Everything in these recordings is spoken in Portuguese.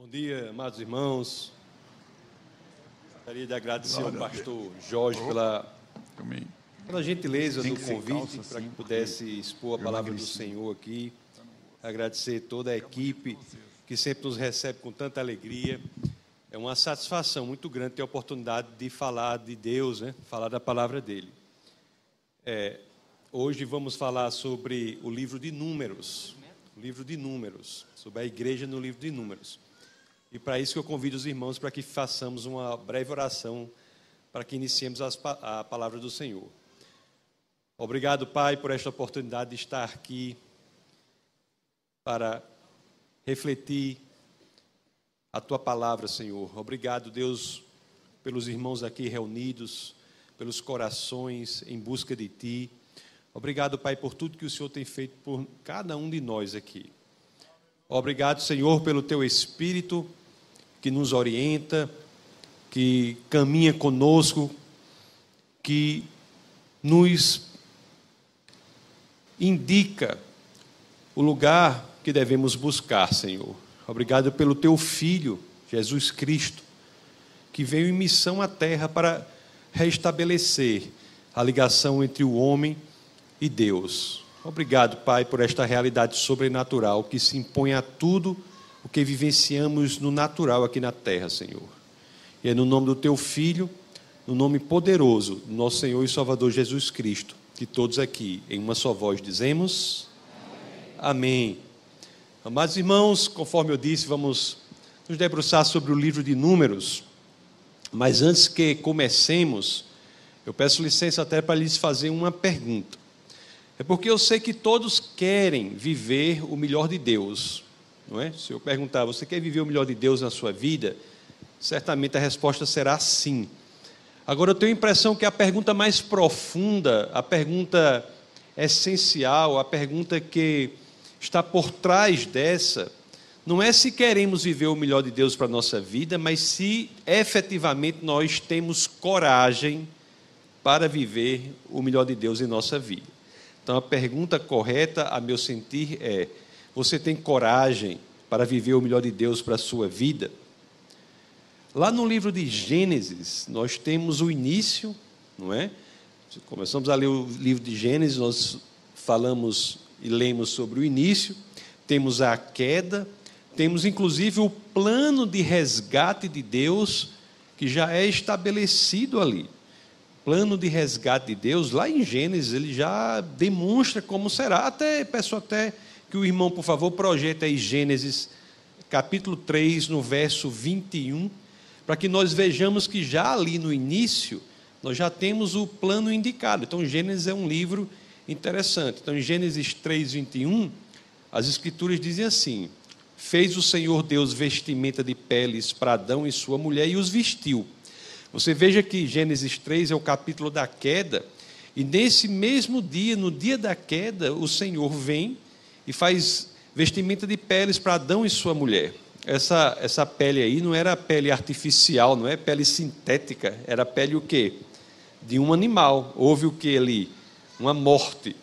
Bom dia, amados irmãos. Gostaria de agradecer ao pastor Jorge pela, pela gentileza do convite para que pudesse expor a palavra do Senhor aqui. Agradecer toda a equipe que sempre nos recebe com tanta alegria. É uma satisfação muito grande ter a oportunidade de falar de Deus, né? falar da palavra dele. É, hoje vamos falar sobre o livro de Números. O livro de Números, sobre a igreja no livro de Números. E para isso eu convido os irmãos para que façamos uma breve oração para que iniciemos a palavra do Senhor. Obrigado, Pai, por esta oportunidade de estar aqui para refletir a tua palavra, Senhor. Obrigado, Deus, pelos irmãos aqui reunidos, pelos corações em busca de ti. Obrigado, Pai, por tudo que o Senhor tem feito por cada um de nós aqui. Obrigado, Senhor, pelo teu espírito que nos orienta, que caminha conosco, que nos indica o lugar que devemos buscar, Senhor. Obrigado pelo teu filho, Jesus Cristo, que veio em missão à terra para restabelecer a ligação entre o homem e Deus. Obrigado, Pai, por esta realidade sobrenatural que se impõe a tudo o que vivenciamos no natural aqui na terra, Senhor. E é no nome do teu filho, no nome poderoso do nosso Senhor e Salvador Jesus Cristo, que todos aqui, em uma só voz, dizemos: Amém. Amém. Amados irmãos, conforme eu disse, vamos nos debruçar sobre o livro de Números. Mas antes que comecemos, eu peço licença até para lhes fazer uma pergunta. É porque eu sei que todos querem viver o melhor de Deus, não é? Se eu perguntar, você quer viver o melhor de Deus na sua vida? Certamente a resposta será sim. Agora eu tenho a impressão que a pergunta mais profunda, a pergunta essencial, a pergunta que está por trás dessa, não é se queremos viver o melhor de Deus para a nossa vida, mas se efetivamente nós temos coragem para viver o melhor de Deus em nossa vida. Então a pergunta correta, a meu sentir, é: você tem coragem para viver o melhor de Deus para a sua vida? Lá no livro de Gênesis, nós temos o início, não é? Começamos a ler o livro de Gênesis, nós falamos e lemos sobre o início, temos a queda, temos inclusive o plano de resgate de Deus que já é estabelecido ali. Plano de resgate de Deus, lá em Gênesis, ele já demonstra como será. Até peço até que o irmão, por favor, projete aí Gênesis, capítulo 3, no verso 21, para que nós vejamos que já ali no início, nós já temos o plano indicado. Então, Gênesis é um livro interessante. Então, em Gênesis 3, 21, as Escrituras dizem assim: Fez o Senhor Deus vestimenta de peles para Adão e sua mulher e os vestiu. Você veja que Gênesis 3 é o capítulo da queda, e nesse mesmo dia, no dia da queda, o Senhor vem e faz vestimenta de peles para Adão e sua mulher. Essa, essa pele aí não era pele artificial, não é pele sintética, era pele o quê? De um animal. Houve o que ali? Uma morte,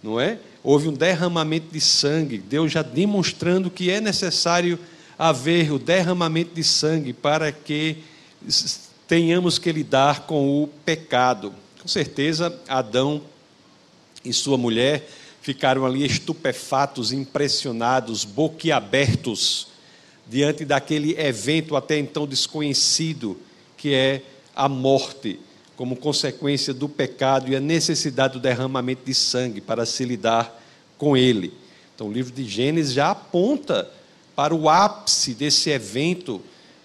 não é? Houve um derramamento de sangue, Deus já demonstrando que é necessário haver o derramamento de sangue para que tenhamos que lidar com o pecado. Com certeza, Adão e sua mulher ficaram ali estupefatos, impressionados, boquiabertos diante daquele evento até então desconhecido, que é a morte, como consequência do pecado e a necessidade do derramamento de sangue para se lidar com ele. Então, o livro de Gênesis já aponta para o ápice desse evento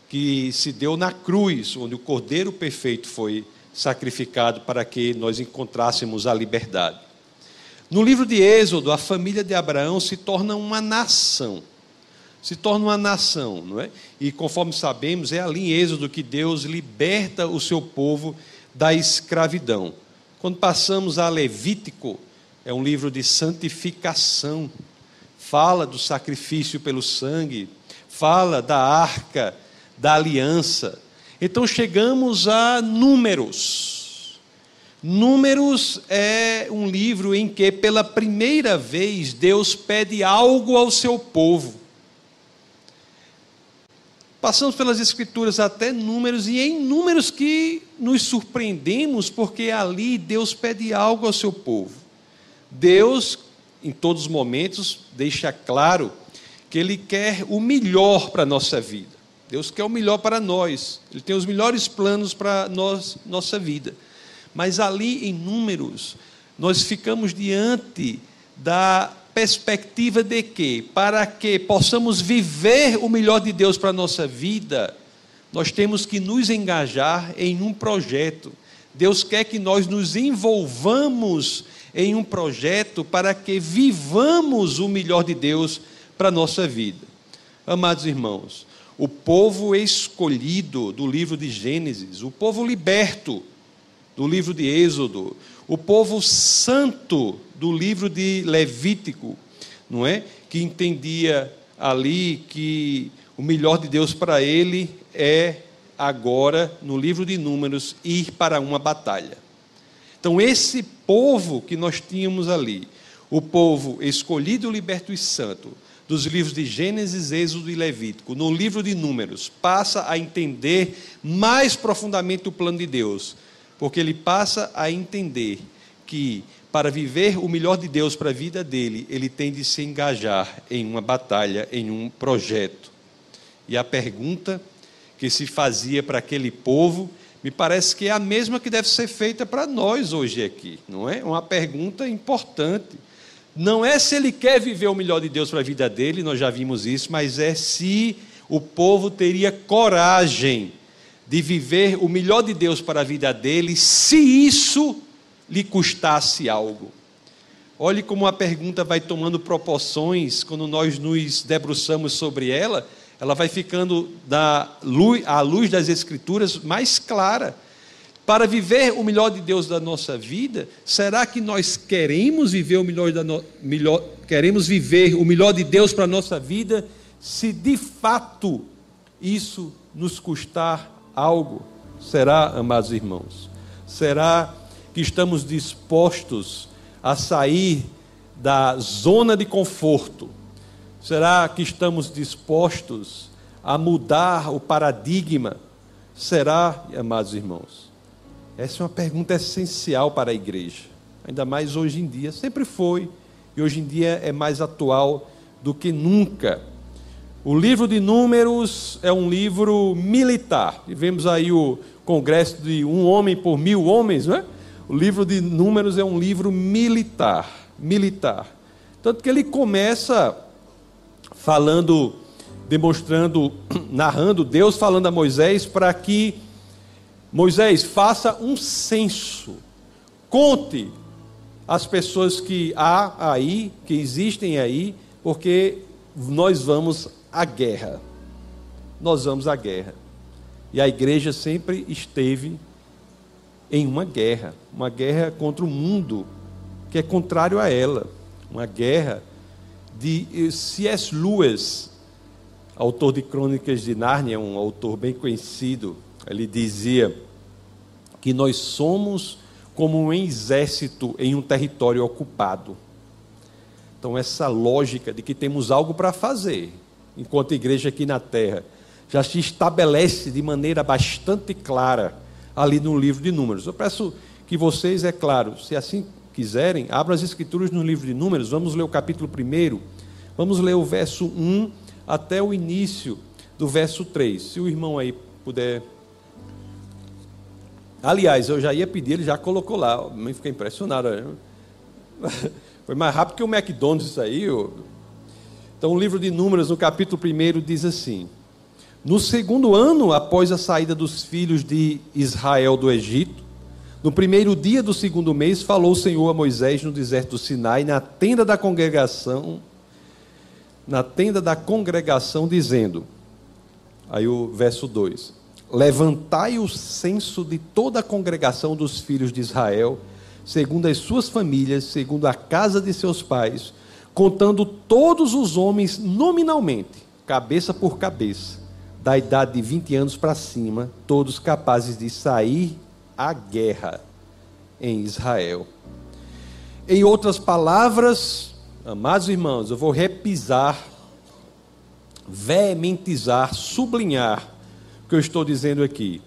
que se deu na cruz, onde o Cordeiro Perfeito foi sacrificado para que nós encontrássemos a liberdade. No livro de Êxodo, a família de Abraão se torna uma nação. Se torna uma nação, não é? E conforme sabemos, é ali em Êxodo que Deus liberta o seu povo da escravidão. Quando passamos a Levítico, é um livro de santificação, fala do sacrifício pelo sangue, fala da arca, da aliança. Então chegamos a números Números é um livro em que, pela primeira vez, Deus pede algo ao seu povo. passamos pelas Escrituras até números, e em números que nos surpreendemos, porque ali Deus pede algo ao seu povo. Deus, em todos os momentos, deixa claro que Ele quer o melhor para a nossa vida. Deus quer o melhor para nós, Ele tem os melhores planos para nós, nossa vida. Mas ali em números, nós ficamos diante da perspectiva de que, para que possamos viver o melhor de Deus para a nossa vida, nós temos que nos engajar em um projeto. Deus quer que nós nos envolvamos em um projeto para que vivamos o melhor de Deus para a nossa vida. Amados irmãos, o povo escolhido do livro de Gênesis, o povo liberto do livro de Êxodo, o povo santo do livro de Levítico, não é? Que entendia ali que o melhor de Deus para ele é agora, no livro de Números, ir para uma batalha. Então, esse povo que nós tínhamos ali, o povo escolhido, liberto e santo, dos livros de Gênesis, Êxodo e Levítico, no livro de Números, passa a entender mais profundamente o plano de Deus, porque ele passa a entender que para viver o melhor de Deus para a vida dele, ele tem de se engajar em uma batalha, em um projeto. E a pergunta que se fazia para aquele povo, me parece que é a mesma que deve ser feita para nós hoje aqui, não é? Uma pergunta importante. Não é se ele quer viver o melhor de Deus para a vida dele, nós já vimos isso, mas é se o povo teria coragem de viver o melhor de Deus para a vida dele, se isso lhe custasse algo. Olhe como a pergunta vai tomando proporções quando nós nos debruçamos sobre ela, ela vai ficando da luz, à luz das Escrituras mais clara para viver o melhor de Deus da nossa vida, será que nós queremos viver o melhor da no... melhor, queremos viver o melhor de Deus para a nossa vida, se de fato isso nos custar algo? Será, amados irmãos? Será que estamos dispostos a sair da zona de conforto? Será que estamos dispostos a mudar o paradigma? Será, amados irmãos? Essa é uma pergunta essencial para a igreja, ainda mais hoje em dia. Sempre foi, e hoje em dia é mais atual do que nunca. O livro de Números é um livro militar. Tivemos aí o congresso de um homem por mil homens, não é? O livro de Números é um livro militar, militar. Tanto que ele começa falando, demonstrando, narrando Deus falando a Moisés para que Moisés, faça um censo. Conte as pessoas que há aí, que existem aí, porque nós vamos à guerra. Nós vamos à guerra. E a igreja sempre esteve em uma guerra, uma guerra contra o mundo que é contrário a ela, uma guerra de C.S. Lewis, autor de Crônicas de Nárnia, um autor bem conhecido, ele dizia que nós somos como um exército em um território ocupado. Então, essa lógica de que temos algo para fazer, enquanto igreja aqui na terra, já se estabelece de maneira bastante clara ali no livro de Números. Eu peço que vocês, é claro, se assim quiserem, abram as escrituras no livro de Números, vamos ler o capítulo 1, vamos ler o verso 1 até o início do verso 3. Se o irmão aí puder Aliás, eu já ia pedir, ele já colocou lá. Eu fiquei impressionado. Foi mais rápido que o McDonald's isso aí. Então, o livro de Números, no capítulo 1, diz assim: No segundo ano após a saída dos filhos de Israel do Egito, no primeiro dia do segundo mês, falou o Senhor a Moisés no deserto do Sinai, na tenda da congregação, na tenda da congregação, dizendo: Aí o verso 2: Levantai o censo de toda a congregação dos filhos de Israel, segundo as suas famílias, segundo a casa de seus pais, contando todos os homens nominalmente, cabeça por cabeça, da idade de 20 anos para cima, todos capazes de sair à guerra em Israel. Em outras palavras, amados irmãos, eu vou repisar veementizar, sublinhar o que eu estou dizendo aqui.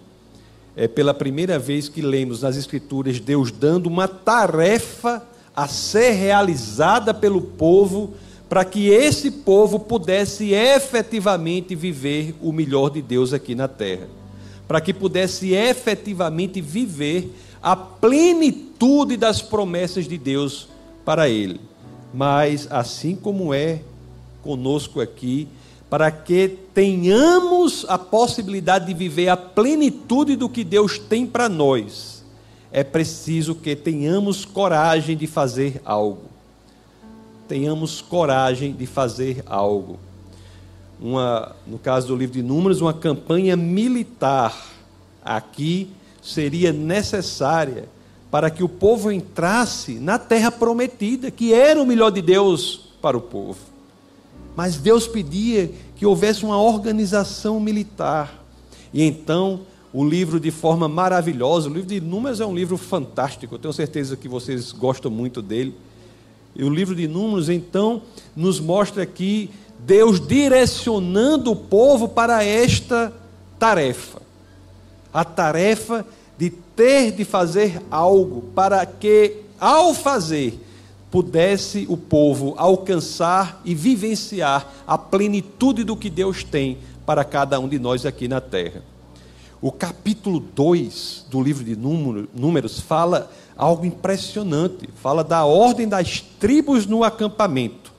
É pela primeira vez que lemos nas Escrituras Deus dando uma tarefa a ser realizada pelo povo, para que esse povo pudesse efetivamente viver o melhor de Deus aqui na terra, para que pudesse efetivamente viver a plenitude das promessas de Deus para ele. Mas assim como é conosco aqui, para que tenhamos a possibilidade de viver a plenitude do que Deus tem para nós, é preciso que tenhamos coragem de fazer algo. Tenhamos coragem de fazer algo. Uma, no caso do livro de Números, uma campanha militar aqui seria necessária para que o povo entrasse na terra prometida, que era o melhor de Deus para o povo. Mas Deus pedia que houvesse uma organização militar. E então, o livro, de forma maravilhosa, o livro de Números é um livro fantástico, eu tenho certeza que vocês gostam muito dele. E o livro de Números, então, nos mostra aqui Deus direcionando o povo para esta tarefa. A tarefa de ter de fazer algo para que, ao fazer, pudesse o povo alcançar e vivenciar a plenitude do que Deus tem para cada um de nós aqui na terra. O capítulo 2 do livro de Números fala algo impressionante, fala da ordem das tribos no acampamento.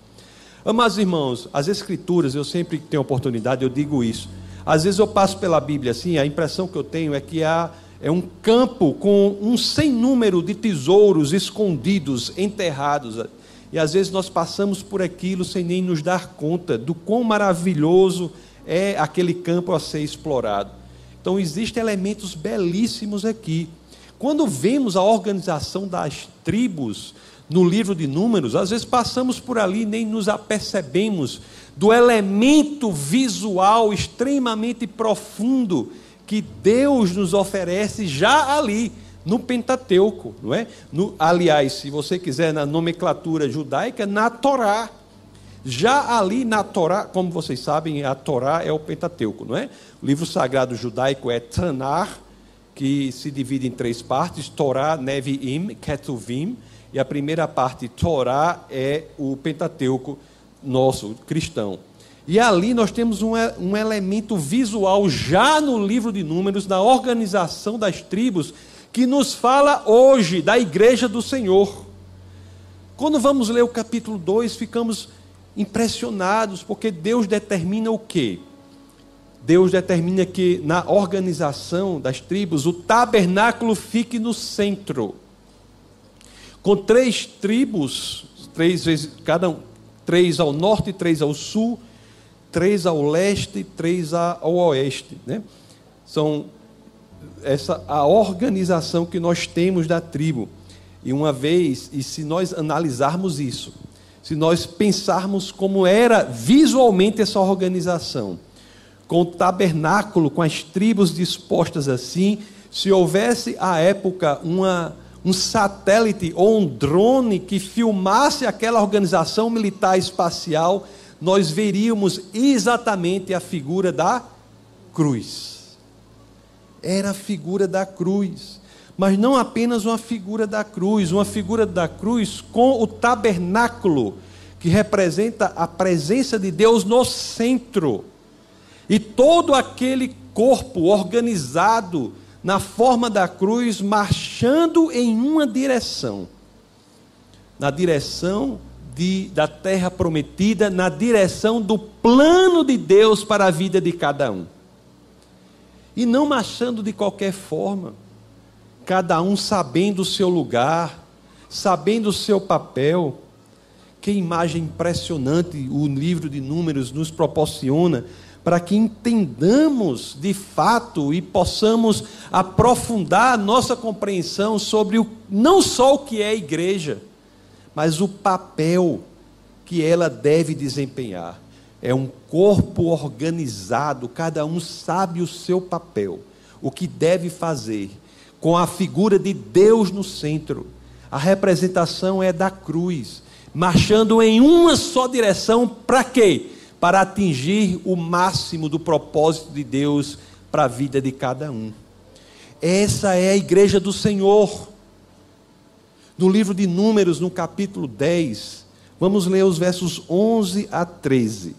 Amados irmãos, as escrituras, eu sempre que tenho oportunidade, eu digo isso. Às vezes eu passo pela Bíblia assim, a impressão que eu tenho é que há é um campo com um sem número de tesouros escondidos, enterrados. E às vezes nós passamos por aquilo sem nem nos dar conta do quão maravilhoso é aquele campo a ser explorado. Então existem elementos belíssimos aqui. Quando vemos a organização das tribos no livro de Números, às vezes passamos por ali e nem nos apercebemos do elemento visual extremamente profundo que Deus nos oferece já ali, no Pentateuco, não é? No, aliás, se você quiser na nomenclatura judaica, na Torá. Já ali na Torá, como vocês sabem, a Torá é o Pentateuco, não é? O livro sagrado judaico é Tanar, que se divide em três partes: Torá, Nevi'im, Ketuvim, e a primeira parte, Torá, é o Pentateuco nosso, cristão. E ali nós temos um, um elemento visual já no livro de Números, na organização das tribos, que nos fala hoje da igreja do Senhor. Quando vamos ler o capítulo 2, ficamos impressionados, porque Deus determina o quê? Deus determina que na organização das tribos o tabernáculo fique no centro. Com três tribos, três vezes, cada um, três ao norte três ao sul, três ao leste e três ao oeste. Né? São essa a organização que nós temos da tribo. E uma vez, e se nós analisarmos isso, se nós pensarmos como era visualmente essa organização, com o tabernáculo, com as tribos dispostas assim, se houvesse à época uma, um satélite ou um drone que filmasse aquela organização militar espacial, nós veríamos exatamente a figura da cruz. Era a figura da cruz. Mas não apenas uma figura da cruz, uma figura da cruz com o tabernáculo, que representa a presença de Deus no centro. E todo aquele corpo organizado na forma da cruz, marchando em uma direção na direção de, da terra prometida na direção do plano de Deus para a vida de cada um. E não marchando de qualquer forma, cada um sabendo o seu lugar, sabendo o seu papel. Que imagem impressionante o livro de Números nos proporciona para que entendamos de fato e possamos aprofundar nossa compreensão sobre o, não só o que é a igreja, mas o papel que ela deve desempenhar. É um corpo organizado, cada um sabe o seu papel, o que deve fazer, com a figura de Deus no centro. A representação é da cruz, marchando em uma só direção, para quê? para atingir o máximo do propósito de Deus para a vida de cada um. Essa é a igreja do Senhor. No livro de Números, no capítulo 10, vamos ler os versos 11 a 13.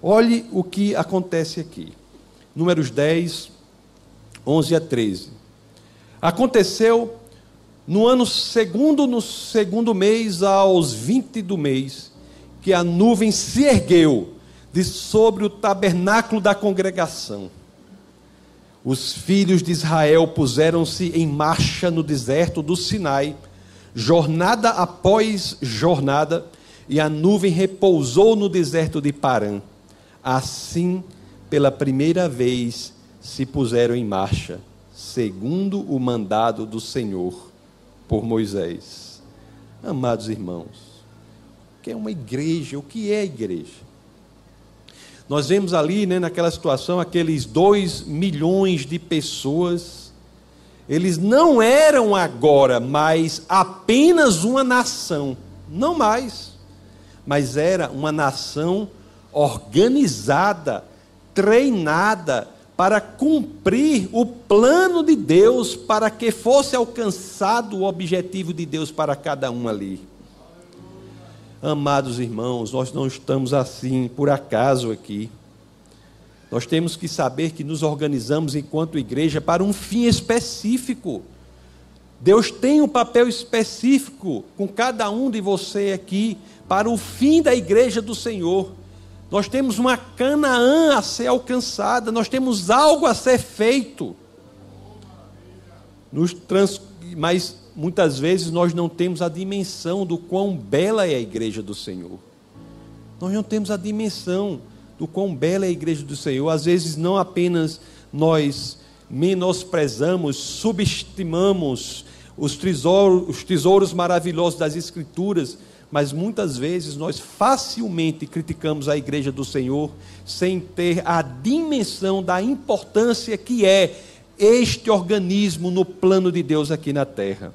Olhe o que acontece aqui. Números 10, 11 a 13. Aconteceu no ano segundo, no segundo mês, aos 20 do mês, que a nuvem se ergueu de sobre o tabernáculo da congregação. Os filhos de Israel puseram-se em marcha no deserto do Sinai, jornada após jornada, e a nuvem repousou no deserto de Parã. Assim, pela primeira vez, se puseram em marcha, segundo o mandado do Senhor por Moisés. Amados irmãos, o que é uma igreja? O que é igreja? Nós vemos ali, né, naquela situação, aqueles dois milhões de pessoas. Eles não eram agora mais apenas uma nação, não mais, mas era uma nação organizada, treinada para cumprir o plano de Deus para que fosse alcançado o objetivo de Deus para cada um ali. Amados irmãos, nós não estamos assim por acaso aqui. Nós temos que saber que nos organizamos enquanto igreja para um fim específico. Deus tem um papel específico com cada um de você aqui para o fim da igreja do Senhor. Nós temos uma Canaã a ser alcançada, nós temos algo a ser feito. Trans... Mas muitas vezes nós não temos a dimensão do quão bela é a igreja do Senhor. Nós não temos a dimensão do quão bela é a igreja do Senhor. Às vezes não apenas nós menosprezamos, subestimamos os tesouros, os tesouros maravilhosos das Escrituras, mas muitas vezes nós facilmente criticamos a igreja do Senhor sem ter a dimensão da importância que é este organismo no plano de Deus aqui na terra.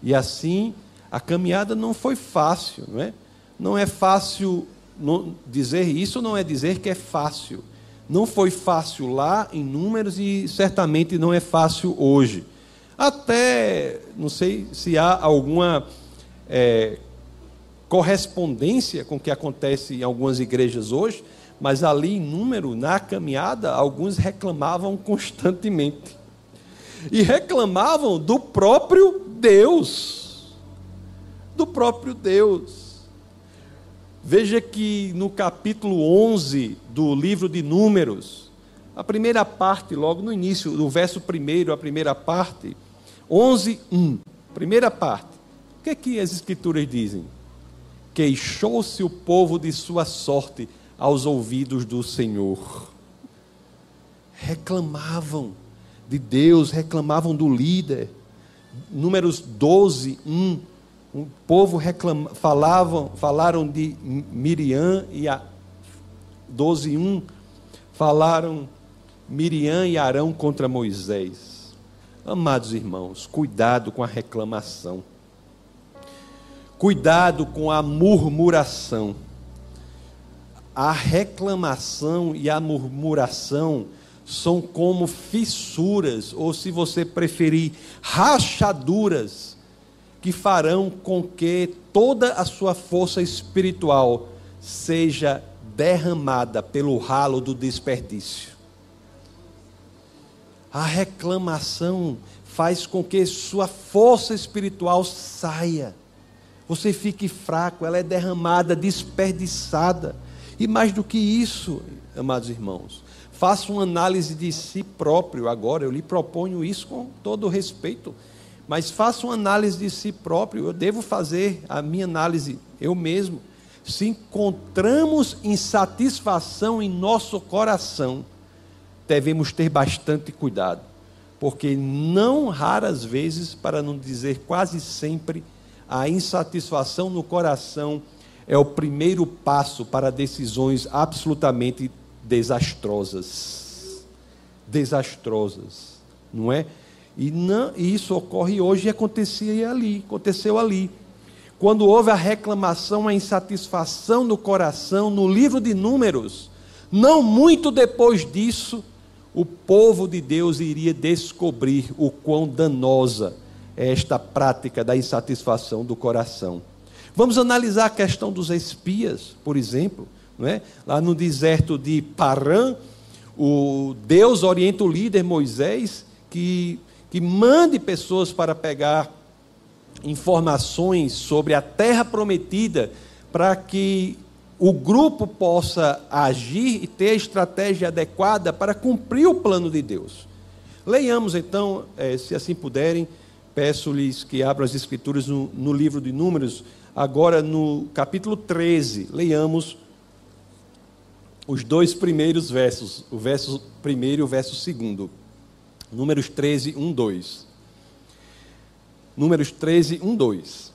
E assim, a caminhada não foi fácil, não é? Não é fácil não, dizer isso, não é dizer que é fácil. Não foi fácil lá em números e certamente não é fácil hoje. Até, não sei se há alguma é, correspondência com o que acontece em algumas igrejas hoje, mas ali em número, na caminhada, alguns reclamavam constantemente. E reclamavam do próprio Deus. Do próprio Deus. Veja que no capítulo 11 do livro de Números, a primeira parte, logo no início, do verso primeiro, a primeira parte, 11, 1, primeira parte. O que é que as escrituras dizem? Queixou-se o povo de sua sorte aos ouvidos do Senhor. Reclamavam de Deus, reclamavam do líder. Números 12, 1. O povo reclama, falavam, falaram de Miriam e a 12, 1. Falaram Miriam e Arão contra Moisés. Amados irmãos, cuidado com a reclamação. Cuidado com a murmuração. A reclamação e a murmuração são como fissuras, ou se você preferir, rachaduras, que farão com que toda a sua força espiritual seja derramada pelo ralo do desperdício. A reclamação faz com que sua força espiritual saia você fique fraco, ela é derramada, desperdiçada. E mais do que isso, amados irmãos, faça uma análise de si próprio agora, eu lhe proponho isso com todo respeito, mas faça uma análise de si próprio, eu devo fazer a minha análise eu mesmo. Se encontramos insatisfação em nosso coração, devemos ter bastante cuidado, porque não raras vezes, para não dizer quase sempre, a insatisfação no coração é o primeiro passo para decisões absolutamente desastrosas. Desastrosas, não é? E, não, e isso ocorre hoje e acontecia ali, aconteceu ali. quando houve a reclamação, a insatisfação no coração, no livro de Números, não muito depois disso, o povo de Deus iria descobrir o quão danosa esta prática da insatisfação do coração. Vamos analisar a questão dos espias, por exemplo. Não é? Lá no deserto de Parã, o Deus orienta o líder Moisés que, que mande pessoas para pegar informações sobre a terra prometida para que o grupo possa agir e ter a estratégia adequada para cumprir o plano de Deus. Leiamos então, eh, se assim puderem, peço-lhes que abram as Escrituras no, no livro de Números, agora no capítulo 13, leiamos os dois primeiros versos, o verso primeiro e o verso segundo. Números 13, 1, 2. Números 13, 1, 2.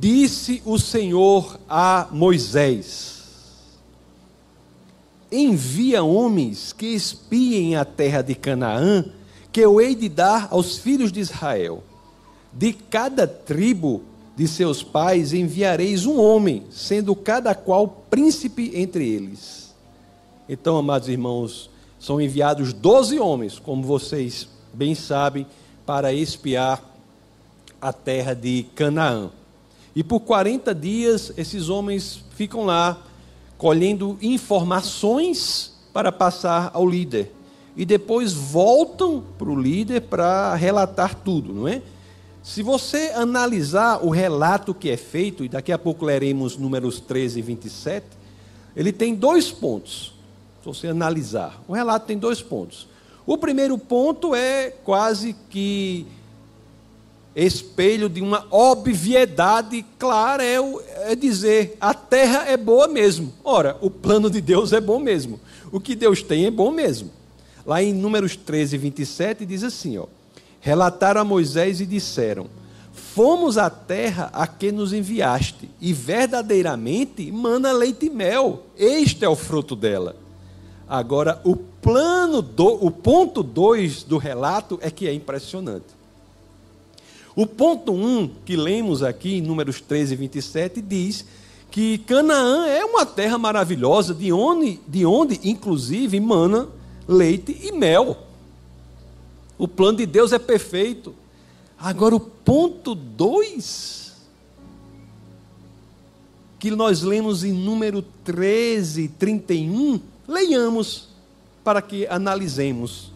Disse o Senhor a Moisés: envia homens que espiem a terra de Canaã, que eu hei de dar aos filhos de Israel. De cada tribo de seus pais enviareis um homem, sendo cada qual príncipe entre eles. Então, amados irmãos, são enviados doze homens, como vocês bem sabem, para espiar a terra de Canaã. E por 40 dias esses homens ficam lá colhendo informações para passar ao líder. E depois voltam para o líder para relatar tudo, não é? Se você analisar o relato que é feito, e daqui a pouco leremos números 13 e 27, ele tem dois pontos. Se você analisar, o relato tem dois pontos. O primeiro ponto é quase que espelho de uma obviedade clara é, é, dizer: a terra é boa mesmo. Ora, o plano de Deus é bom mesmo. O que Deus tem é bom mesmo. Lá em Números 13, 27, diz assim: ó, relataram a Moisés e disseram: Fomos à terra a que nos enviaste, e verdadeiramente mana leite e mel. Este é o fruto dela. Agora, o plano do, o ponto 2 do relato é que é impressionante. O ponto 1 um, que lemos aqui, em Números 13 e 27, diz que Canaã é uma terra maravilhosa, de onde, de onde inclusive, mana leite e mel. O plano de Deus é perfeito. Agora, o ponto 2, que nós lemos em número 13, 31, leiamos para que analisemos.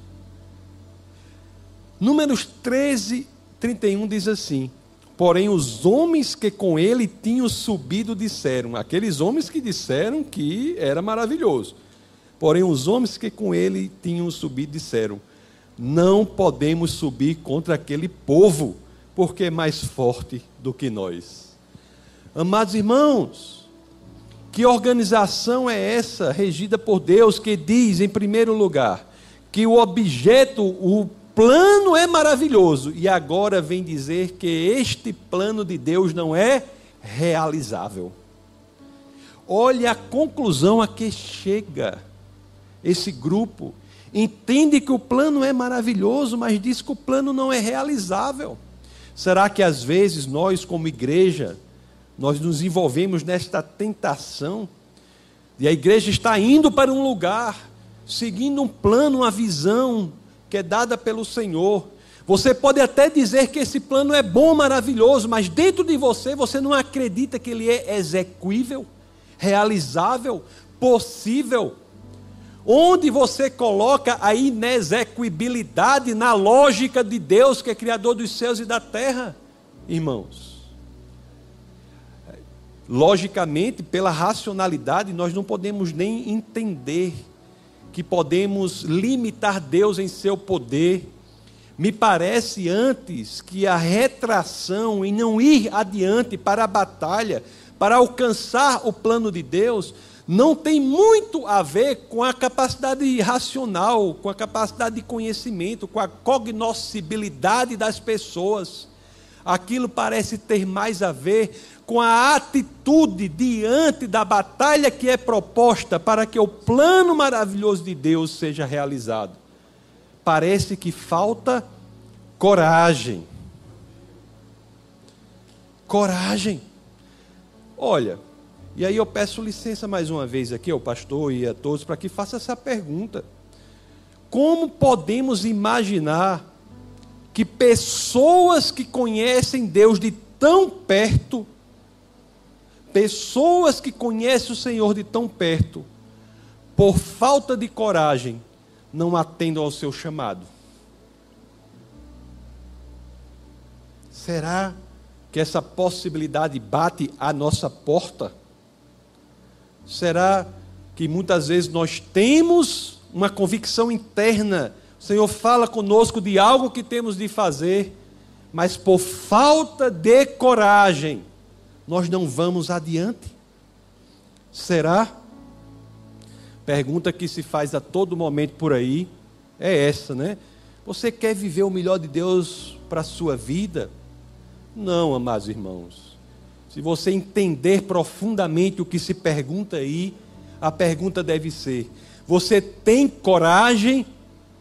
Números 13, 31 diz assim: Porém, os homens que com ele tinham subido disseram, aqueles homens que disseram que era maravilhoso. Porém, os homens que com ele tinham subido disseram: Não podemos subir contra aquele povo, porque é mais forte do que nós. Amados irmãos, que organização é essa regida por Deus que diz, em primeiro lugar, que o objeto, o plano é maravilhoso e agora vem dizer que este plano de Deus não é realizável. Olha a conclusão a que chega esse grupo. Entende que o plano é maravilhoso, mas diz que o plano não é realizável. Será que às vezes nós, como igreja, nós nos envolvemos nesta tentação e a igreja está indo para um lugar, seguindo um plano, uma visão, que é dada pelo Senhor. Você pode até dizer que esse plano é bom, maravilhoso, mas dentro de você você não acredita que ele é execuível, realizável, possível. Onde você coloca a inexequibilidade na lógica de Deus, que é Criador dos céus e da terra, irmãos? Logicamente, pela racionalidade, nós não podemos nem entender que podemos limitar Deus em seu poder. Me parece antes que a retração em não ir adiante para a batalha, para alcançar o plano de Deus, não tem muito a ver com a capacidade racional, com a capacidade de conhecimento, com a cognoscibilidade das pessoas. Aquilo parece ter mais a ver com a atitude diante da batalha que é proposta para que o plano maravilhoso de Deus seja realizado. Parece que falta coragem. Coragem. Olha, e aí eu peço licença mais uma vez aqui ao pastor e a todos para que faça essa pergunta. Como podemos imaginar que pessoas que conhecem Deus de tão perto, pessoas que conhecem o Senhor de tão perto, por falta de coragem, não atendam ao seu chamado? Será que essa possibilidade bate à nossa porta? Será que muitas vezes nós temos uma convicção interna? O Senhor fala conosco de algo que temos de fazer, mas por falta de coragem, nós não vamos adiante? Será? Pergunta que se faz a todo momento por aí é essa, né? Você quer viver o melhor de Deus para a sua vida? Não, amados irmãos. Se você entender profundamente o que se pergunta aí, a pergunta deve ser: você tem coragem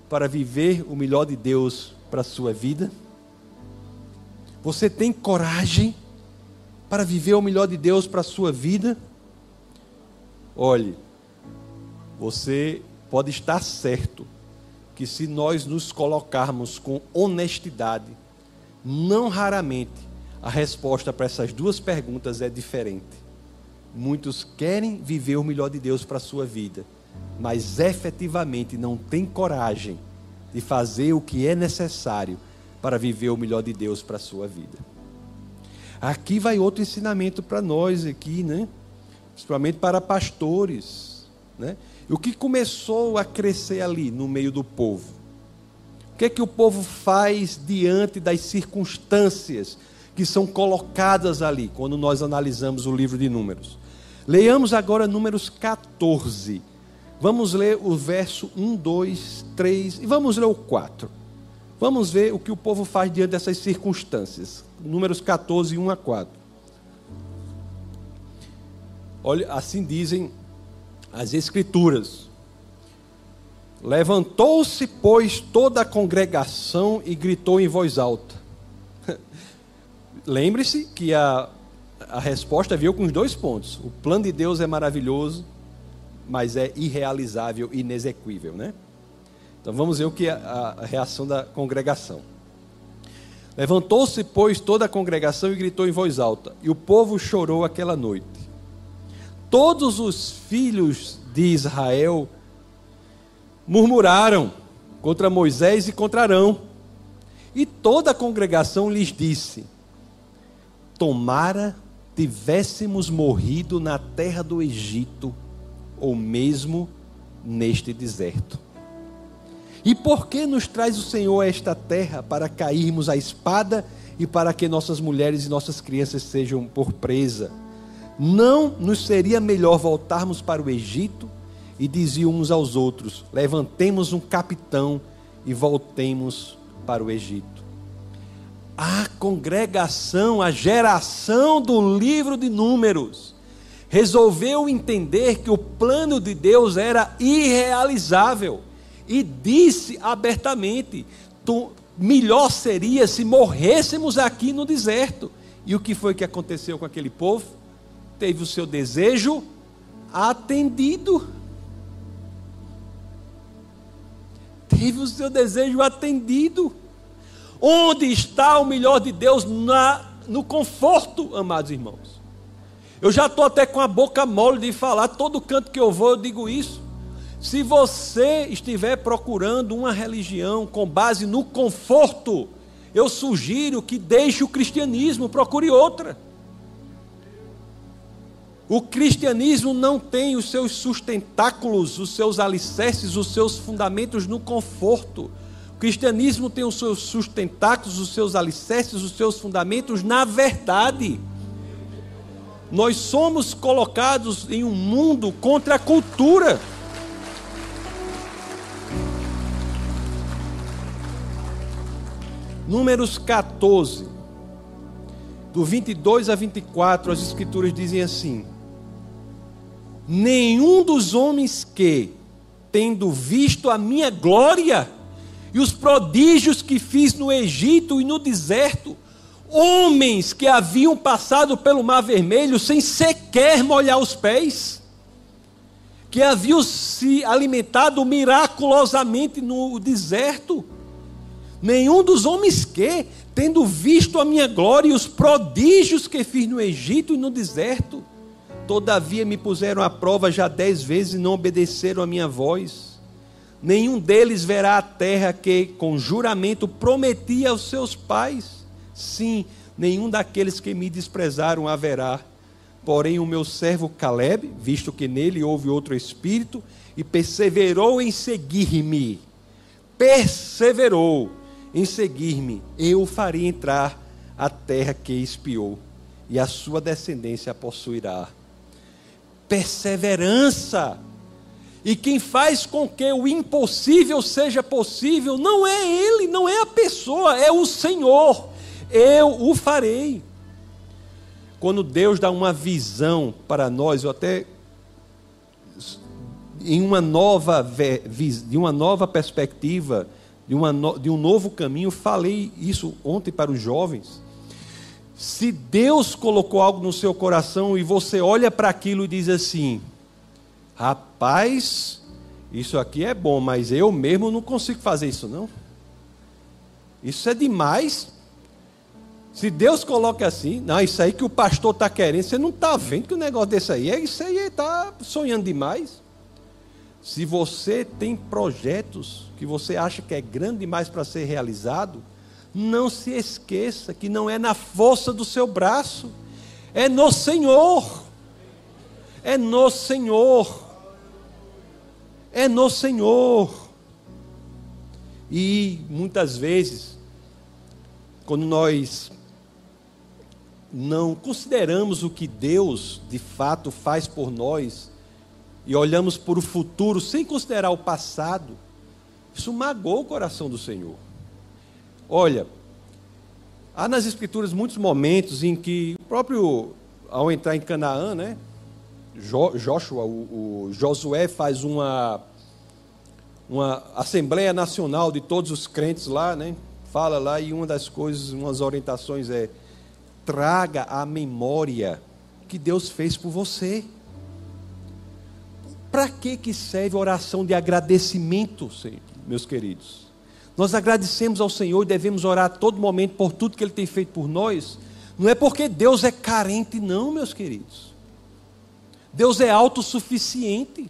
para viver o melhor de Deus para a sua vida? Você tem coragem para viver o melhor de Deus para a sua vida? Olhe, você pode estar certo que se nós nos colocarmos com honestidade, não raramente a resposta para essas duas perguntas é diferente. Muitos querem viver o melhor de Deus para a sua vida, mas efetivamente não têm coragem de fazer o que é necessário para viver o melhor de Deus para a sua vida. Aqui vai outro ensinamento para nós aqui, né? Principalmente para pastores, né? E o que começou a crescer ali no meio do povo? O que é que o povo faz diante das circunstâncias que são colocadas ali, quando nós analisamos o livro de Números. Leiamos agora Números 14. Vamos ler o verso 1, 2, 3 e vamos ler o 4. Vamos ver o que o povo faz diante dessas circunstâncias. Números 14, 1 a 4. Olha, assim dizem as Escrituras. Levantou-se, pois, toda a congregação e gritou em voz alta lembre-se que a, a resposta veio com os dois pontos. O plano de Deus é maravilhoso, mas é irrealizável inexequível, né? Então vamos ver o que é a, a reação da congregação. Levantou-se, pois, toda a congregação e gritou em voz alta, e o povo chorou aquela noite. Todos os filhos de Israel murmuraram contra Moisés e contra Arão. E toda a congregação lhes disse: Tomara tivéssemos morrido na terra do Egito, ou mesmo neste deserto. E por que nos traz o Senhor a esta terra para cairmos à espada e para que nossas mulheres e nossas crianças sejam por presa? Não nos seria melhor voltarmos para o Egito? E diziam uns aos outros: Levantemos um capitão e voltemos para o Egito a congregação, a geração do livro de Números, resolveu entender que o plano de Deus era irrealizável e disse abertamente: melhor seria se morrêssemos aqui no deserto. E o que foi que aconteceu com aquele povo? Teve o seu desejo atendido. Teve o seu desejo atendido. Onde está o melhor de Deus na, no conforto, amados irmãos? Eu já estou até com a boca mole de falar, todo canto que eu vou eu digo isso. Se você estiver procurando uma religião com base no conforto, eu sugiro que deixe o cristianismo, procure outra. O cristianismo não tem os seus sustentáculos, os seus alicerces, os seus fundamentos no conforto. O cristianismo tem os seus sustentáculos, os seus alicerces, os seus fundamentos na verdade. Nós somos colocados em um mundo contra a cultura. Números 14, do 22 a 24, as Escrituras dizem assim: Nenhum dos homens que, tendo visto a minha glória, e os prodígios que fiz no Egito e no deserto, Homens que haviam passado pelo Mar Vermelho sem sequer molhar os pés, que haviam se alimentado miraculosamente no deserto. Nenhum dos homens que, tendo visto a minha glória e os prodígios que fiz no Egito e no deserto, todavia me puseram à prova já dez vezes e não obedeceram a minha voz. Nenhum deles verá a terra que, com juramento, prometi aos seus pais. Sim, nenhum daqueles que me desprezaram haverá. Porém, o meu servo Caleb, visto que nele houve outro espírito, e perseverou em seguir-me, perseverou em seguir-me, eu o farei entrar a terra que espiou, e a sua descendência a possuirá. Perseverança. E quem faz com que o impossível seja possível não é ele, não é a pessoa, é o Senhor. Eu o farei. Quando Deus dá uma visão para nós, eu até em uma nova de uma nova perspectiva, de, uma, de um novo caminho. Falei isso ontem para os jovens. Se Deus colocou algo no seu coração e você olha para aquilo e diz assim: rapaz, isso aqui é bom, mas eu mesmo não consigo fazer isso, não. Isso é demais. Se Deus coloca assim, não, isso aí que o pastor está querendo, você não está vendo que o negócio desse aí é isso aí, está sonhando demais. Se você tem projetos que você acha que é grande demais para ser realizado, não se esqueça que não é na força do seu braço, é no Senhor. É no Senhor. É no Senhor. E muitas vezes, quando nós não consideramos o que Deus de fato faz por nós, e olhamos para o futuro sem considerar o passado, isso magoou o coração do Senhor. Olha, há nas Escrituras muitos momentos em que o próprio, ao entrar em Canaã, né, Joshua, o, o Josué faz uma, uma Assembleia Nacional de todos os crentes lá, né, fala lá, e uma das coisas, umas orientações é: traga a memória que Deus fez por você. Para que, que serve a oração de agradecimento, meus queridos? Nós agradecemos ao Senhor e devemos orar a todo momento por tudo que Ele tem feito por nós. Não é porque Deus é carente, não, meus queridos. Deus é autossuficiente.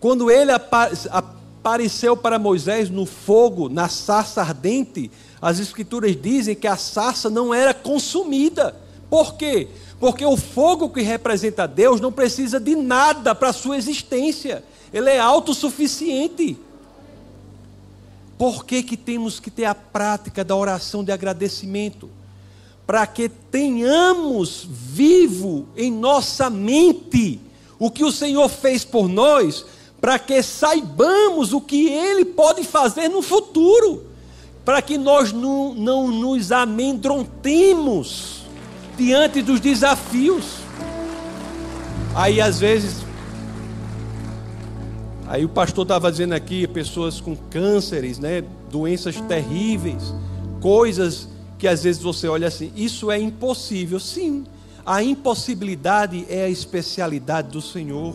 Quando Ele apareceu para Moisés no fogo, na sarça ardente, as Escrituras dizem que a sarça não era consumida. Por quê? Porque o fogo que representa Deus não precisa de nada para a sua existência. Ele é autossuficiente. Por que, que temos que ter a prática da oração de agradecimento? Para que tenhamos vivo em nossa mente o que o Senhor fez por nós, para que saibamos o que Ele pode fazer no futuro, para que nós não, não nos amedrontemos diante dos desafios. Aí às vezes, aí o pastor estava dizendo aqui, pessoas com cânceres, né, doenças terríveis, coisas que às vezes você olha assim, isso é impossível. Sim, a impossibilidade é a especialidade do Senhor.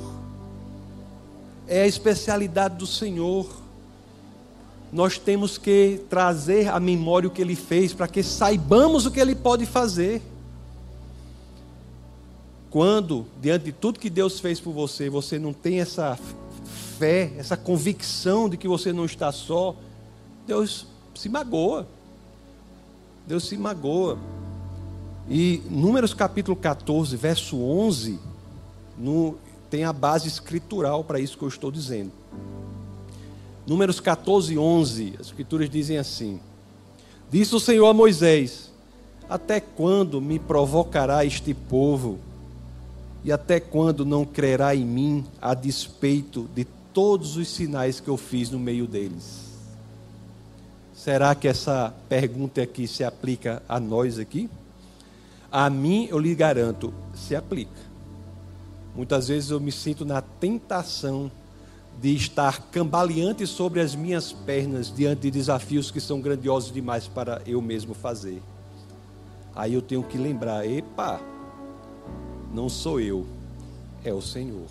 É a especialidade do Senhor. Nós temos que trazer à memória o que ele fez para que saibamos o que ele pode fazer. Quando, diante de tudo que Deus fez por você, você não tem essa fé, essa convicção de que você não está só, Deus se magoa. Deus se magoa. E Números capítulo 14, verso 11, no, tem a base escritural para isso que eu estou dizendo. Números 14, 11, as escrituras dizem assim: Disse o Senhor a Moisés: Até quando me provocará este povo? E até quando não crerá em mim a despeito de todos os sinais que eu fiz no meio deles? Será que essa pergunta aqui se aplica a nós aqui? A mim, eu lhe garanto, se aplica. Muitas vezes eu me sinto na tentação de estar cambaleante sobre as minhas pernas diante de desafios que são grandiosos demais para eu mesmo fazer. Aí eu tenho que lembrar: epa, não sou eu, é o Senhor.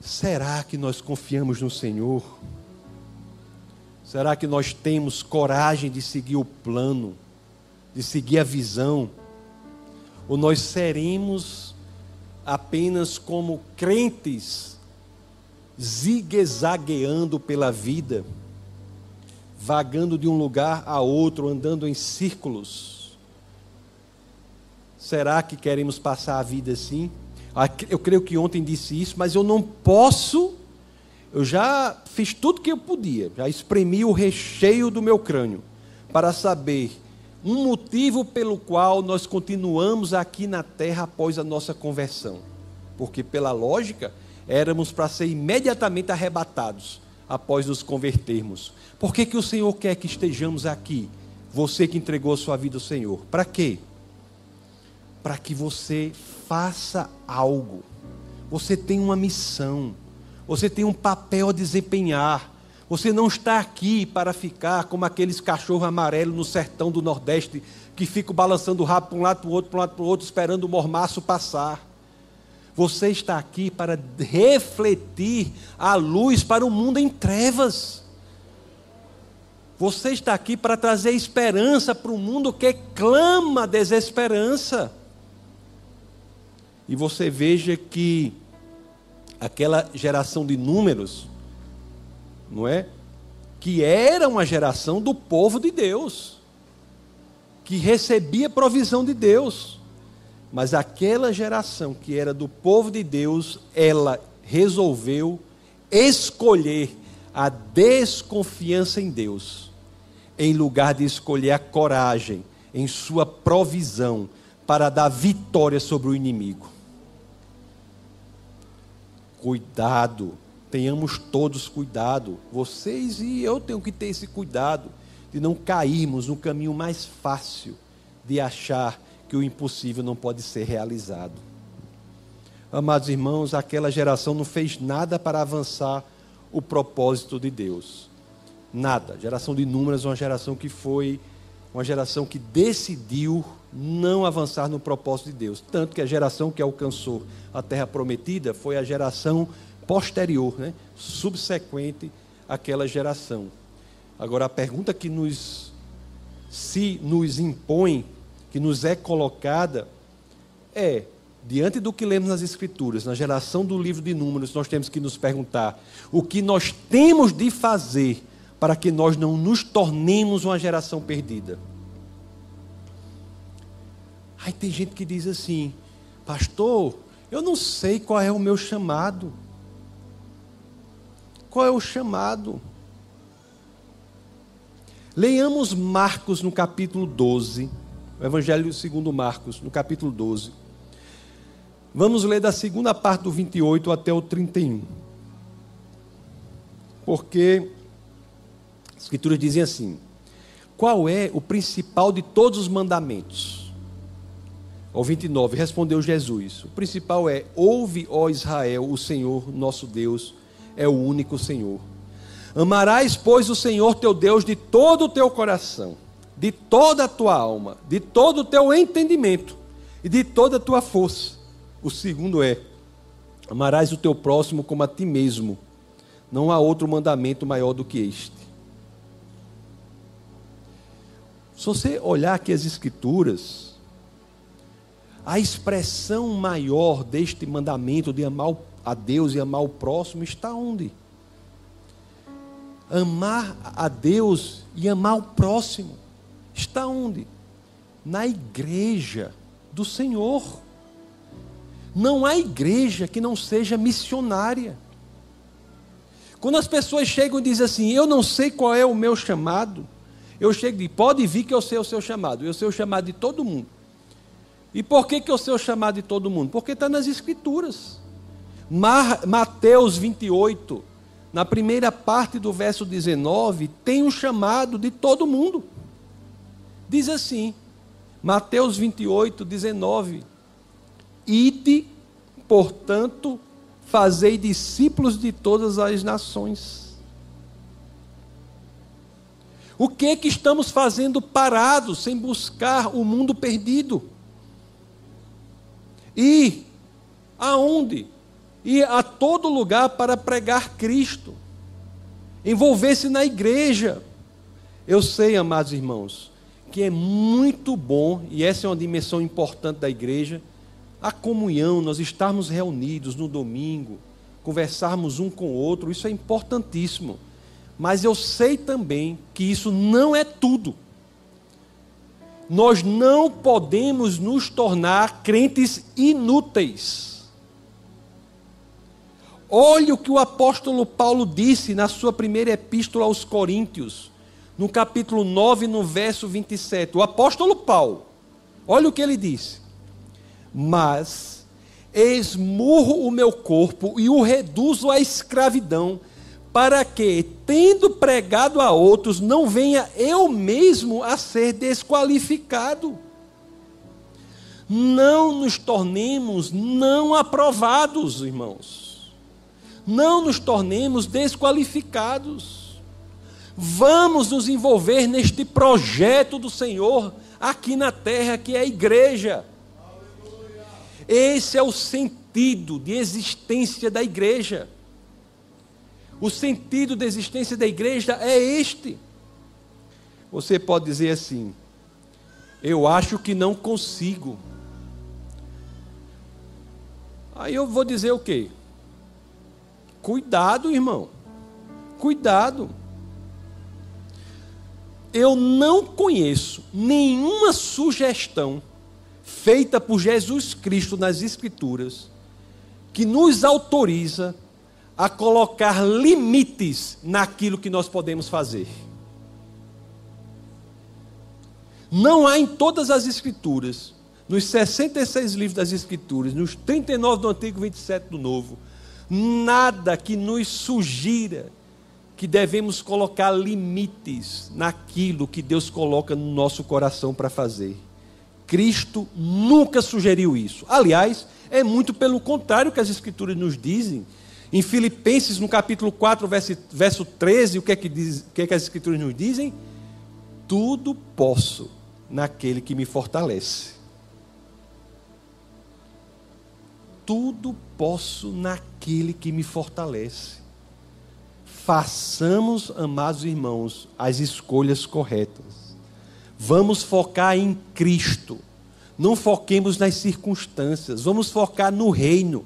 Será que nós confiamos no Senhor? Será que nós temos coragem de seguir o plano, de seguir a visão? Ou nós seremos apenas como crentes zigue-zagueando pela vida, vagando de um lugar a outro, andando em círculos? Será que queremos passar a vida assim? Eu creio que ontem disse isso, mas eu não posso. Eu já fiz tudo que eu podia, já espremi o recheio do meu crânio para saber um motivo pelo qual nós continuamos aqui na terra após a nossa conversão. Porque, pela lógica, éramos para ser imediatamente arrebatados após nos convertermos. Por que, que o Senhor quer que estejamos aqui? Você que entregou a sua vida ao Senhor. Para quê? Para que você faça algo. Você tem uma missão. Você tem um papel a desempenhar. Você não está aqui para ficar como aqueles cachorros amarelos no sertão do Nordeste que ficam balançando o rabo para um lado para o outro, para um lado para o outro, esperando o mormaço passar. Você está aqui para refletir a luz para o mundo em trevas. Você está aqui para trazer esperança para o mundo que clama desesperança. E você veja que aquela geração de números, não é? Que era uma geração do povo de Deus, que recebia provisão de Deus. Mas aquela geração que era do povo de Deus, ela resolveu escolher a desconfiança em Deus, em lugar de escolher a coragem em sua provisão para dar vitória sobre o inimigo. Cuidado, tenhamos todos cuidado. Vocês e eu tenho que ter esse cuidado de não cairmos no caminho mais fácil de achar que o impossível não pode ser realizado. Amados irmãos, aquela geração não fez nada para avançar o propósito de Deus. Nada. Geração de números é uma geração que foi uma geração que decidiu não avançar no propósito de Deus. Tanto que a geração que alcançou a terra prometida foi a geração posterior, né? subsequente àquela geração. Agora, a pergunta que nos se nos impõe, que nos é colocada, é: diante do que lemos nas Escrituras, na geração do livro de Números, nós temos que nos perguntar o que nós temos de fazer para que nós não nos tornemos uma geração perdida. Aí tem gente que diz assim, pastor, eu não sei qual é o meu chamado. Qual é o chamado? Leiamos Marcos no capítulo 12, o Evangelho segundo Marcos, no capítulo 12. Vamos ler da segunda parte do 28 até o 31. Porque as escrituras dizem assim: Qual é o principal de todos os mandamentos? Ao 29, respondeu Jesus: O principal é: Ouve, ó Israel, o Senhor nosso Deus é o único Senhor. Amarás, pois, o Senhor teu Deus de todo o teu coração, de toda a tua alma, de todo o teu entendimento e de toda a tua força. O segundo é: Amarás o teu próximo como a ti mesmo. Não há outro mandamento maior do que este. Se você olhar aqui as Escrituras, a expressão maior deste mandamento de amar a Deus e amar o próximo está onde? Amar a Deus e amar o próximo está onde? Na igreja do Senhor. Não há igreja que não seja missionária. Quando as pessoas chegam e dizem assim: Eu não sei qual é o meu chamado, eu chego e digo, pode vir que eu sei o seu chamado. Eu sei o chamado de todo mundo. E por que, que eu o chamado de todo mundo? Porque está nas Escrituras. Mar, Mateus 28, na primeira parte do verso 19, tem um chamado de todo mundo. Diz assim, Mateus 28, 19: Ide, portanto, fazei discípulos de todas as nações O que é que estamos fazendo parados, sem buscar o mundo perdido? E aonde? Ir a todo lugar para pregar Cristo. Envolver-se na igreja. Eu sei, amados irmãos, que é muito bom, e essa é uma dimensão importante da igreja, a comunhão, nós estarmos reunidos no domingo, conversarmos um com o outro, isso é importantíssimo. Mas eu sei também que isso não é tudo. Nós não podemos nos tornar crentes inúteis. Olhe o que o apóstolo Paulo disse na sua primeira epístola aos Coríntios, no capítulo 9, no verso 27. O apóstolo Paulo, olha o que ele disse: Mas esmurro o meu corpo e o reduzo à escravidão para que, tendo pregado a outros, não venha eu mesmo a ser desqualificado. Não nos tornemos não aprovados, irmãos. Não nos tornemos desqualificados. Vamos nos envolver neste projeto do Senhor aqui na terra, que é a igreja. Esse é o sentido de existência da igreja. O sentido da existência da igreja é este. Você pode dizer assim: eu acho que não consigo. Aí eu vou dizer o quê? Cuidado, irmão. Cuidado. Eu não conheço nenhuma sugestão feita por Jesus Cristo nas Escrituras que nos autoriza a colocar limites naquilo que nós podemos fazer. Não há em todas as Escrituras, nos 66 livros das Escrituras, nos 39 do Antigo e 27 do Novo, nada que nos sugira que devemos colocar limites naquilo que Deus coloca no nosso coração para fazer. Cristo nunca sugeriu isso. Aliás, é muito pelo contrário que as Escrituras nos dizem em Filipenses, no capítulo 4, verso, verso 13, o que é que, diz, o que, é que as Escrituras nos dizem? Tudo posso naquele que me fortalece. Tudo posso naquele que me fortalece. Façamos, amados irmãos, as escolhas corretas. Vamos focar em Cristo. Não foquemos nas circunstâncias. Vamos focar no reino.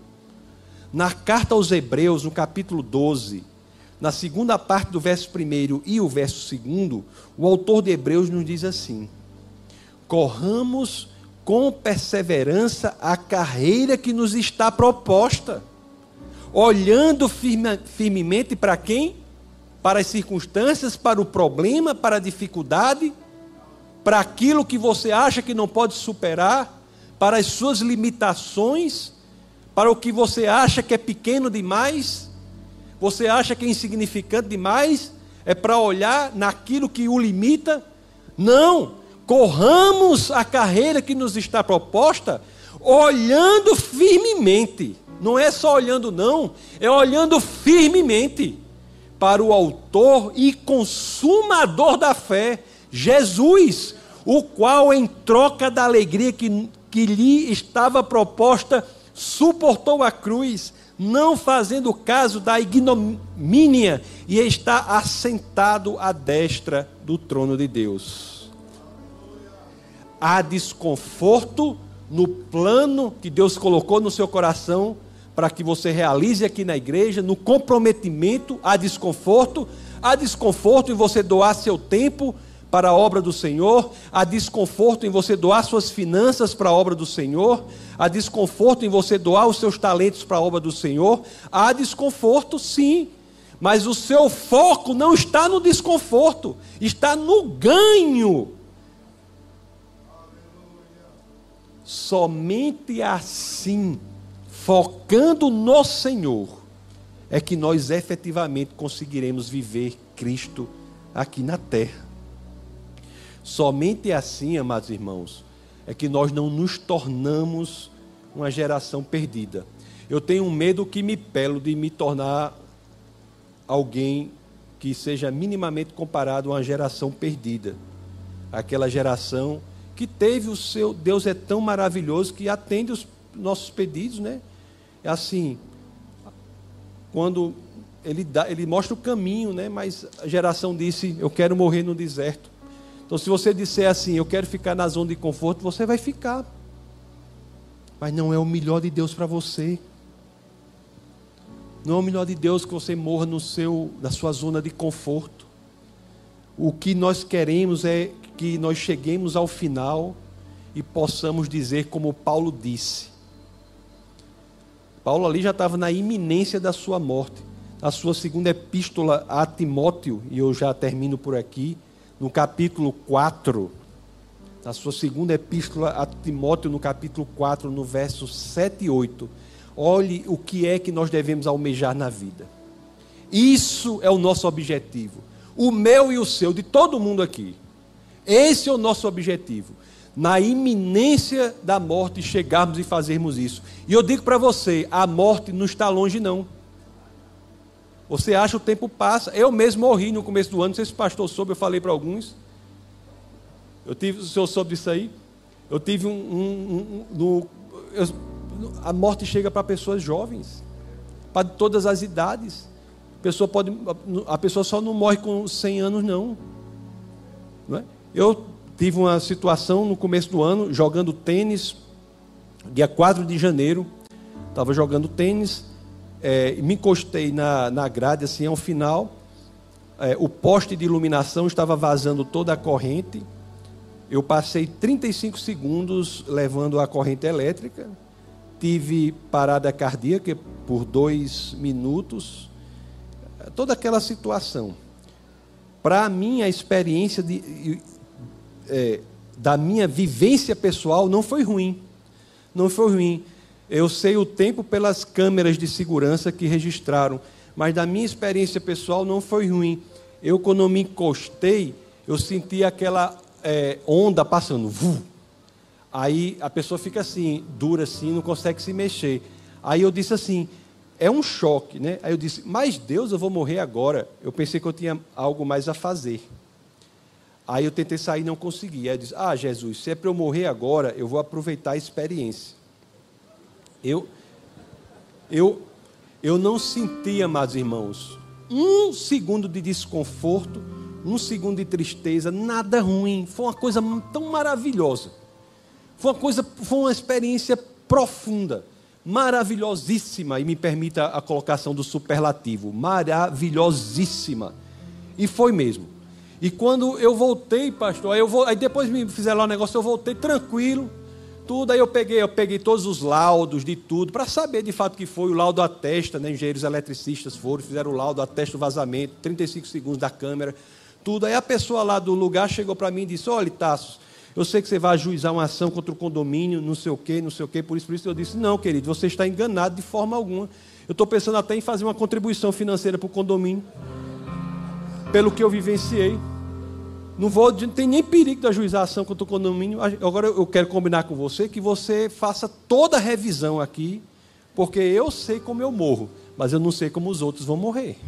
Na carta aos Hebreus, no capítulo 12, na segunda parte do verso 1 e o verso 2, o autor de Hebreus nos diz assim: Corramos com perseverança a carreira que nos está proposta, olhando firme, firmemente para quem? Para as circunstâncias, para o problema, para a dificuldade, para aquilo que você acha que não pode superar, para as suas limitações para o que você acha que é pequeno demais, você acha que é insignificante demais, é para olhar naquilo que o limita. Não, corramos a carreira que nos está proposta, olhando firmemente. Não é só olhando, não, é olhando firmemente para o Autor e Consumador da fé, Jesus, o qual, em troca da alegria que, que lhe estava proposta, suportou a cruz, não fazendo caso da ignomínia, e está assentado à destra do trono de Deus. Há desconforto no plano que Deus colocou no seu coração para que você realize aqui na igreja, no comprometimento, há desconforto, há desconforto em você doar seu tempo para a obra do Senhor, há desconforto em você doar suas finanças para a obra do Senhor, há desconforto em você doar os seus talentos para a obra do Senhor, há desconforto sim, mas o seu foco não está no desconforto, está no ganho. Somente assim, focando no Senhor, é que nós efetivamente conseguiremos viver Cristo aqui na terra. Somente assim, amados irmãos, é que nós não nos tornamos uma geração perdida. Eu tenho um medo que me pelo de me tornar alguém que seja minimamente comparado a uma geração perdida. Aquela geração que teve o seu Deus é tão maravilhoso que atende os nossos pedidos, né? É assim, quando ele dá, ele mostra o caminho, né? Mas a geração disse: "Eu quero morrer no deserto". Então, se você disser assim, eu quero ficar na zona de conforto, você vai ficar. Mas não é o melhor de Deus para você. Não é o melhor de Deus que você morra no seu, na sua zona de conforto. O que nós queremos é que nós cheguemos ao final e possamos dizer como Paulo disse. Paulo ali já estava na iminência da sua morte. A sua segunda epístola a Timóteo, e eu já termino por aqui, no capítulo 4, na sua segunda epístola a Timóteo, no capítulo 4, no verso 7 e 8. Olhe o que é que nós devemos almejar na vida. Isso é o nosso objetivo. O meu e o seu, de todo mundo aqui. Esse é o nosso objetivo. Na iminência da morte, chegarmos e fazermos isso. E eu digo para você: a morte não está longe, não. Você acha o tempo passa. Eu mesmo morri no começo do ano, não sei se o pastor soube, eu falei para alguns. Eu tive, o senhor soube disso aí? Eu tive um. um, um, um eu, a morte chega para pessoas jovens, para todas as idades. A pessoa, pode, a pessoa só não morre com 100 anos, não. não é? Eu tive uma situação no começo do ano, jogando tênis, dia 4 de janeiro. Estava jogando tênis, é, me encostei na, na grade, assim, ao final. É, o poste de iluminação estava vazando toda a corrente. Eu passei 35 segundos levando a corrente elétrica. Tive parada cardíaca por dois minutos. Toda aquela situação. Para mim, a experiência de, é, da minha vivência pessoal não foi ruim. Não foi ruim. Eu sei o tempo pelas câmeras de segurança que registraram, mas da minha experiência pessoal não foi ruim. Eu, quando me encostei, eu senti aquela é, onda passando. Vu. Aí a pessoa fica assim, dura assim, não consegue se mexer. Aí eu disse assim, é um choque, né? Aí eu disse, mas Deus, eu vou morrer agora. Eu pensei que eu tinha algo mais a fazer. Aí eu tentei sair e não consegui. Aí eu disse: Ah, Jesus, se é para eu morrer agora, eu vou aproveitar a experiência. Eu, eu, eu não senti, amados irmãos, um segundo de desconforto, um segundo de tristeza, nada ruim. Foi uma coisa tão maravilhosa. Foi uma coisa, foi uma experiência profunda, maravilhosíssima, e me permita a colocação do superlativo, maravilhosíssima. E foi mesmo. E quando eu voltei, pastor, aí, eu vou, aí depois me fizeram lá um negócio, eu voltei tranquilo, tudo. Aí eu peguei, eu peguei todos os laudos de tudo, para saber de fato que foi. O laudo atesta, né, engenheiros eletricistas foram, fizeram o laudo, atesta o vazamento, 35 segundos da câmera, tudo. Aí a pessoa lá do lugar chegou para mim e disse: Olha, Tassos, eu sei que você vai ajuizar uma ação contra o condomínio, não sei o quê, não sei o quê, por isso, por isso eu disse: Não, querido, você está enganado de forma alguma. Eu estou pensando até em fazer uma contribuição financeira para o condomínio, pelo que eu vivenciei. Não, vou, não tem nem perigo da juização contra o condomínio. Agora eu quero combinar com você que você faça toda a revisão aqui, porque eu sei como eu morro, mas eu não sei como os outros vão morrer.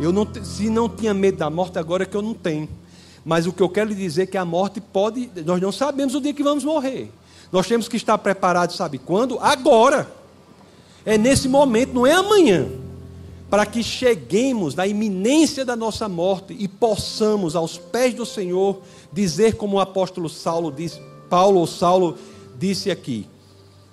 Eu não, se não tinha medo da morte, agora é que eu não tenho. Mas o que eu quero lhe dizer é que a morte pode. Nós não sabemos o dia que vamos morrer. Nós temos que estar preparados, sabe quando? Agora. É nesse momento, não é amanhã para que cheguemos na iminência da nossa morte e possamos, aos pés do Senhor, dizer como o apóstolo Saulo disse, Paulo ou Saulo disse aqui,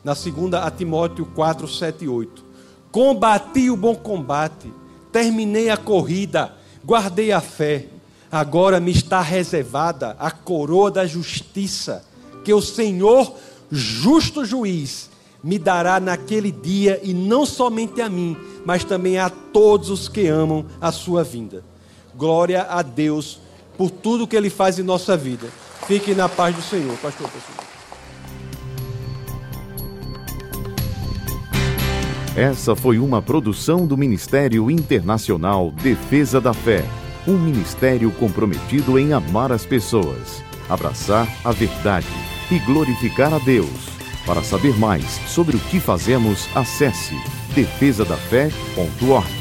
na segunda a Timóteo 4, 7 e 8. Combati o bom combate, terminei a corrida, guardei a fé. Agora me está reservada a coroa da justiça, que o Senhor, justo juiz, me dará naquele dia, e não somente a mim, mas também a todos os que amam a sua vinda. Glória a Deus por tudo que Ele faz em nossa vida. Fique na paz do Senhor, pastor. Essa foi uma produção do Ministério Internacional Defesa da Fé, um ministério comprometido em amar as pessoas, abraçar a verdade e glorificar a Deus. Para saber mais sobre o que fazemos, acesse defesadafé.org.